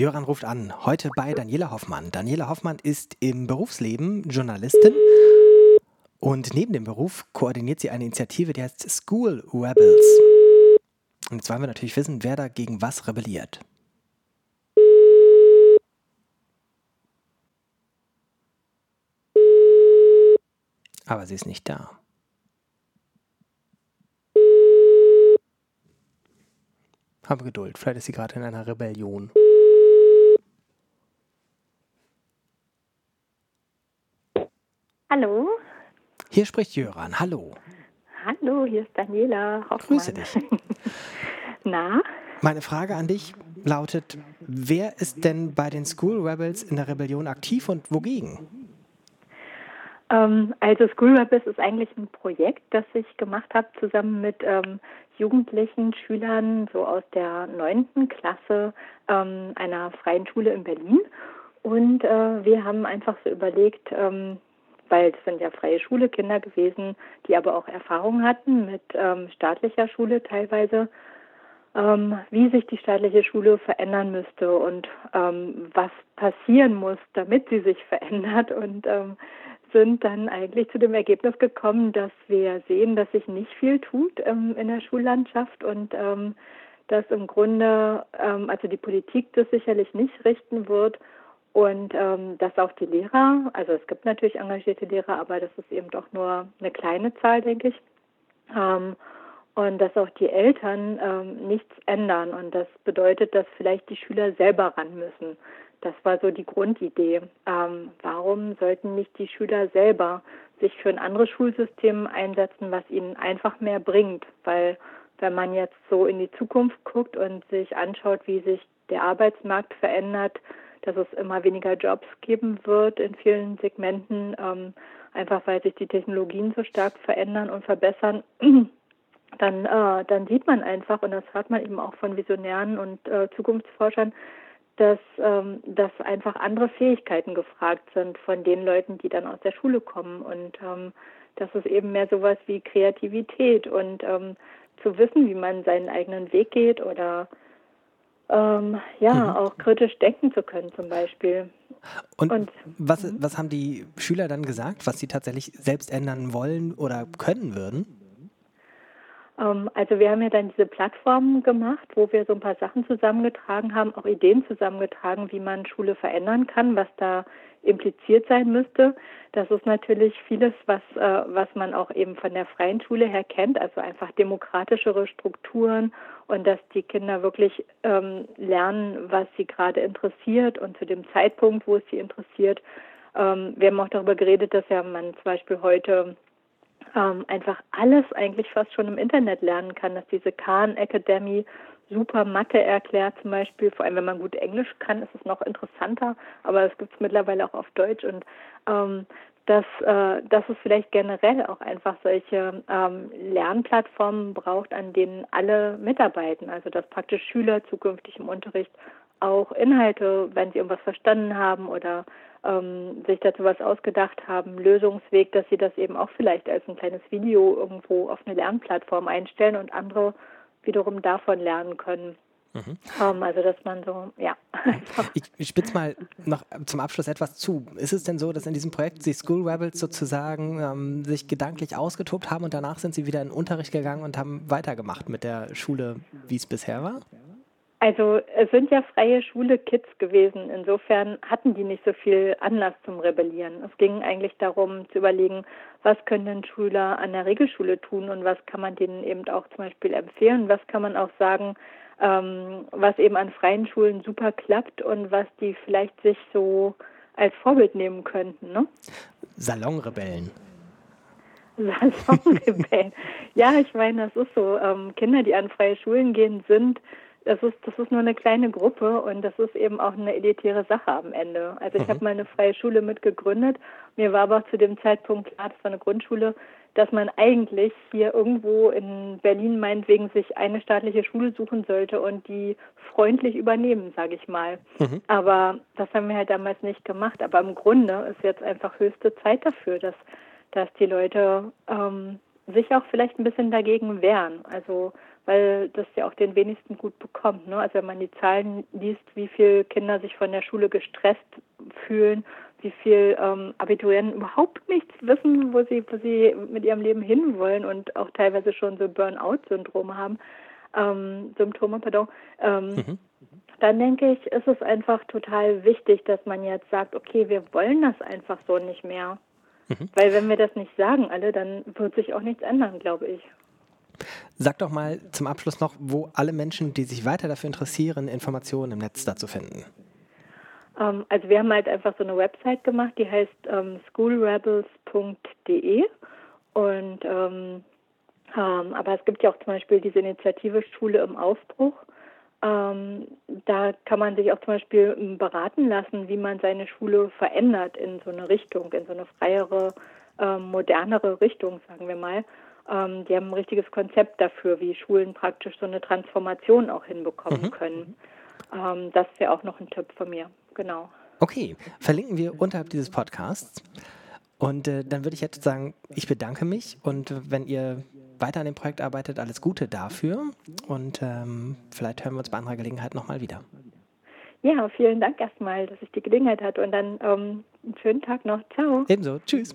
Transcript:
Jöran ruft an, heute bei Daniela Hoffmann. Daniela Hoffmann ist im Berufsleben Journalistin und neben dem Beruf koordiniert sie eine Initiative, die heißt School Rebels. Und jetzt wollen wir natürlich wissen, wer da gegen was rebelliert. Aber sie ist nicht da. Habe Geduld, vielleicht ist sie gerade in einer Rebellion. Hallo. Hier spricht Jöran. Hallo. Hallo, hier ist Daniela Hoffmann. Grüße dich. Na? Meine Frage an dich lautet: Wer ist denn bei den School Rebels in der Rebellion aktiv und wogegen? Ähm, also School Rebels ist eigentlich ein Projekt, das ich gemacht habe zusammen mit ähm, jugendlichen Schülern so aus der neunten Klasse ähm, einer freien Schule in Berlin. Und äh, wir haben einfach so überlegt, ähm, weil das sind ja freie Schule Kinder gewesen, die aber auch Erfahrung hatten mit ähm, staatlicher Schule teilweise, ähm, wie sich die staatliche Schule verändern müsste und ähm, was passieren muss, damit sie sich verändert und ähm, sind dann eigentlich zu dem Ergebnis gekommen, dass wir sehen, dass sich nicht viel tut ähm, in der Schullandschaft und ähm, dass im Grunde, also die Politik das sicherlich nicht richten wird und ähm, dass auch die Lehrer, also es gibt natürlich engagierte Lehrer, aber das ist eben doch nur eine kleine Zahl, denke ich. Ähm, und dass auch die Eltern ähm, nichts ändern. Und das bedeutet, dass vielleicht die Schüler selber ran müssen. Das war so die Grundidee. Ähm, warum sollten nicht die Schüler selber sich für ein anderes Schulsystem einsetzen, was ihnen einfach mehr bringt? Weil wenn man jetzt so in die Zukunft guckt und sich anschaut, wie sich der Arbeitsmarkt verändert, dass es immer weniger Jobs geben wird in vielen Segmenten, ähm, einfach weil sich die Technologien so stark verändern und verbessern, dann, äh, dann sieht man einfach, und das hört man eben auch von Visionären und äh, Zukunftsforschern, dass, ähm, dass einfach andere Fähigkeiten gefragt sind von den Leuten, die dann aus der Schule kommen. Und ähm, das ist eben mehr sowas wie Kreativität und ähm, zu wissen, wie man seinen eigenen Weg geht oder ähm, ja, mhm. auch kritisch denken zu können zum Beispiel. Und, Und was, mhm. was haben die Schüler dann gesagt, was sie tatsächlich selbst ändern wollen oder können würden? Ähm, also wir haben ja dann diese Plattform gemacht, wo wir so ein paar Sachen zusammengetragen haben, auch Ideen zusammengetragen, wie man Schule verändern kann, was da impliziert sein müsste. Das ist natürlich vieles, was, äh, was man auch eben von der freien Schule her kennt, also einfach demokratischere Strukturen und dass die Kinder wirklich ähm, lernen, was sie gerade interessiert und zu dem Zeitpunkt, wo es sie interessiert. Ähm, wir haben auch darüber geredet, dass ja man zum Beispiel heute ähm, einfach alles eigentlich fast schon im Internet lernen kann, dass diese Khan Academy super Mathe erklärt zum Beispiel, vor allem wenn man gut Englisch kann, ist es noch interessanter, aber es gibt es mittlerweile auch auf Deutsch. Und ähm, dass, äh, dass es vielleicht generell auch einfach solche ähm, Lernplattformen braucht, an denen alle mitarbeiten, also dass praktisch Schüler zukünftig im Unterricht auch Inhalte, wenn sie irgendwas verstanden haben oder ähm, sich dazu was ausgedacht haben, Lösungsweg, dass sie das eben auch vielleicht als ein kleines Video irgendwo auf eine Lernplattform einstellen und andere wiederum davon lernen können. Mhm. Um, ähm, also dass man so, ja. Ich, ich spitze mal noch zum Abschluss etwas zu. Ist es denn so, dass in diesem Projekt die School Rebels sozusagen ähm, sich gedanklich ausgetobt haben und danach sind sie wieder in den Unterricht gegangen und haben weitergemacht mit der Schule, wie es bisher war? Also es sind ja freie Schule Kids gewesen. Insofern hatten die nicht so viel Anlass zum Rebellieren. Es ging eigentlich darum zu überlegen, was können denn Schüler an der Regelschule tun und was kann man denen eben auch zum Beispiel empfehlen, was kann man auch sagen, ähm, was eben an freien Schulen super klappt und was die vielleicht sich so als Vorbild nehmen könnten. Ne? Salonrebellen. Salonrebellen. ja, ich meine, das ist so. Ähm, Kinder, die an freie Schulen gehen, sind das ist, das ist nur eine kleine Gruppe und das ist eben auch eine elitäre Sache am Ende. Also ich mhm. habe mal eine freie Schule mitgegründet. Mir war aber zu dem Zeitpunkt klar, das war eine Grundschule, dass man eigentlich hier irgendwo in Berlin meinetwegen sich eine staatliche Schule suchen sollte und die freundlich übernehmen, sage ich mal. Mhm. Aber das haben wir halt damals nicht gemacht. Aber im Grunde ist jetzt einfach höchste Zeit dafür, dass, dass die Leute ähm, sich auch vielleicht ein bisschen dagegen wehren. Also weil das ja auch den wenigsten gut bekommt. Ne? Also wenn man die Zahlen liest, wie viele Kinder sich von der Schule gestresst fühlen, wie viel ähm, Abiturienten überhaupt nichts wissen, wo sie, wo sie mit ihrem Leben hinwollen und auch teilweise schon so Burnout-Syndrome haben, ähm, Symptome, pardon, ähm, mhm. dann denke ich, ist es einfach total wichtig, dass man jetzt sagt, okay, wir wollen das einfach so nicht mehr. Mhm. Weil wenn wir das nicht sagen alle, dann wird sich auch nichts ändern, glaube ich. Sag doch mal zum Abschluss noch, wo alle Menschen, die sich weiter dafür interessieren, Informationen im Netz dazu finden. Ähm, also wir haben halt einfach so eine Website gemacht, die heißt ähm, schoolrebels.de und ähm, ähm, aber es gibt ja auch zum Beispiel diese Initiative Schule im Aufbruch. Ähm, da kann man sich auch zum Beispiel ähm, beraten lassen, wie man seine Schule verändert in so eine Richtung, in so eine freiere, modernere Richtung, sagen wir mal. Ähm, die haben ein richtiges Konzept dafür, wie Schulen praktisch so eine Transformation auch hinbekommen mhm. können. Ähm, das wäre auch noch ein Tipp von mir, genau. Okay, verlinken wir unterhalb dieses Podcasts. Und äh, dann würde ich jetzt sagen, ich bedanke mich und wenn ihr weiter an dem Projekt arbeitet, alles Gute dafür und ähm, vielleicht hören wir uns bei anderer Gelegenheit nochmal wieder. Ja, vielen Dank erstmal, dass ich die Gelegenheit hatte und dann ähm, einen schönen Tag noch. Ciao. Ebenso. Tschüss.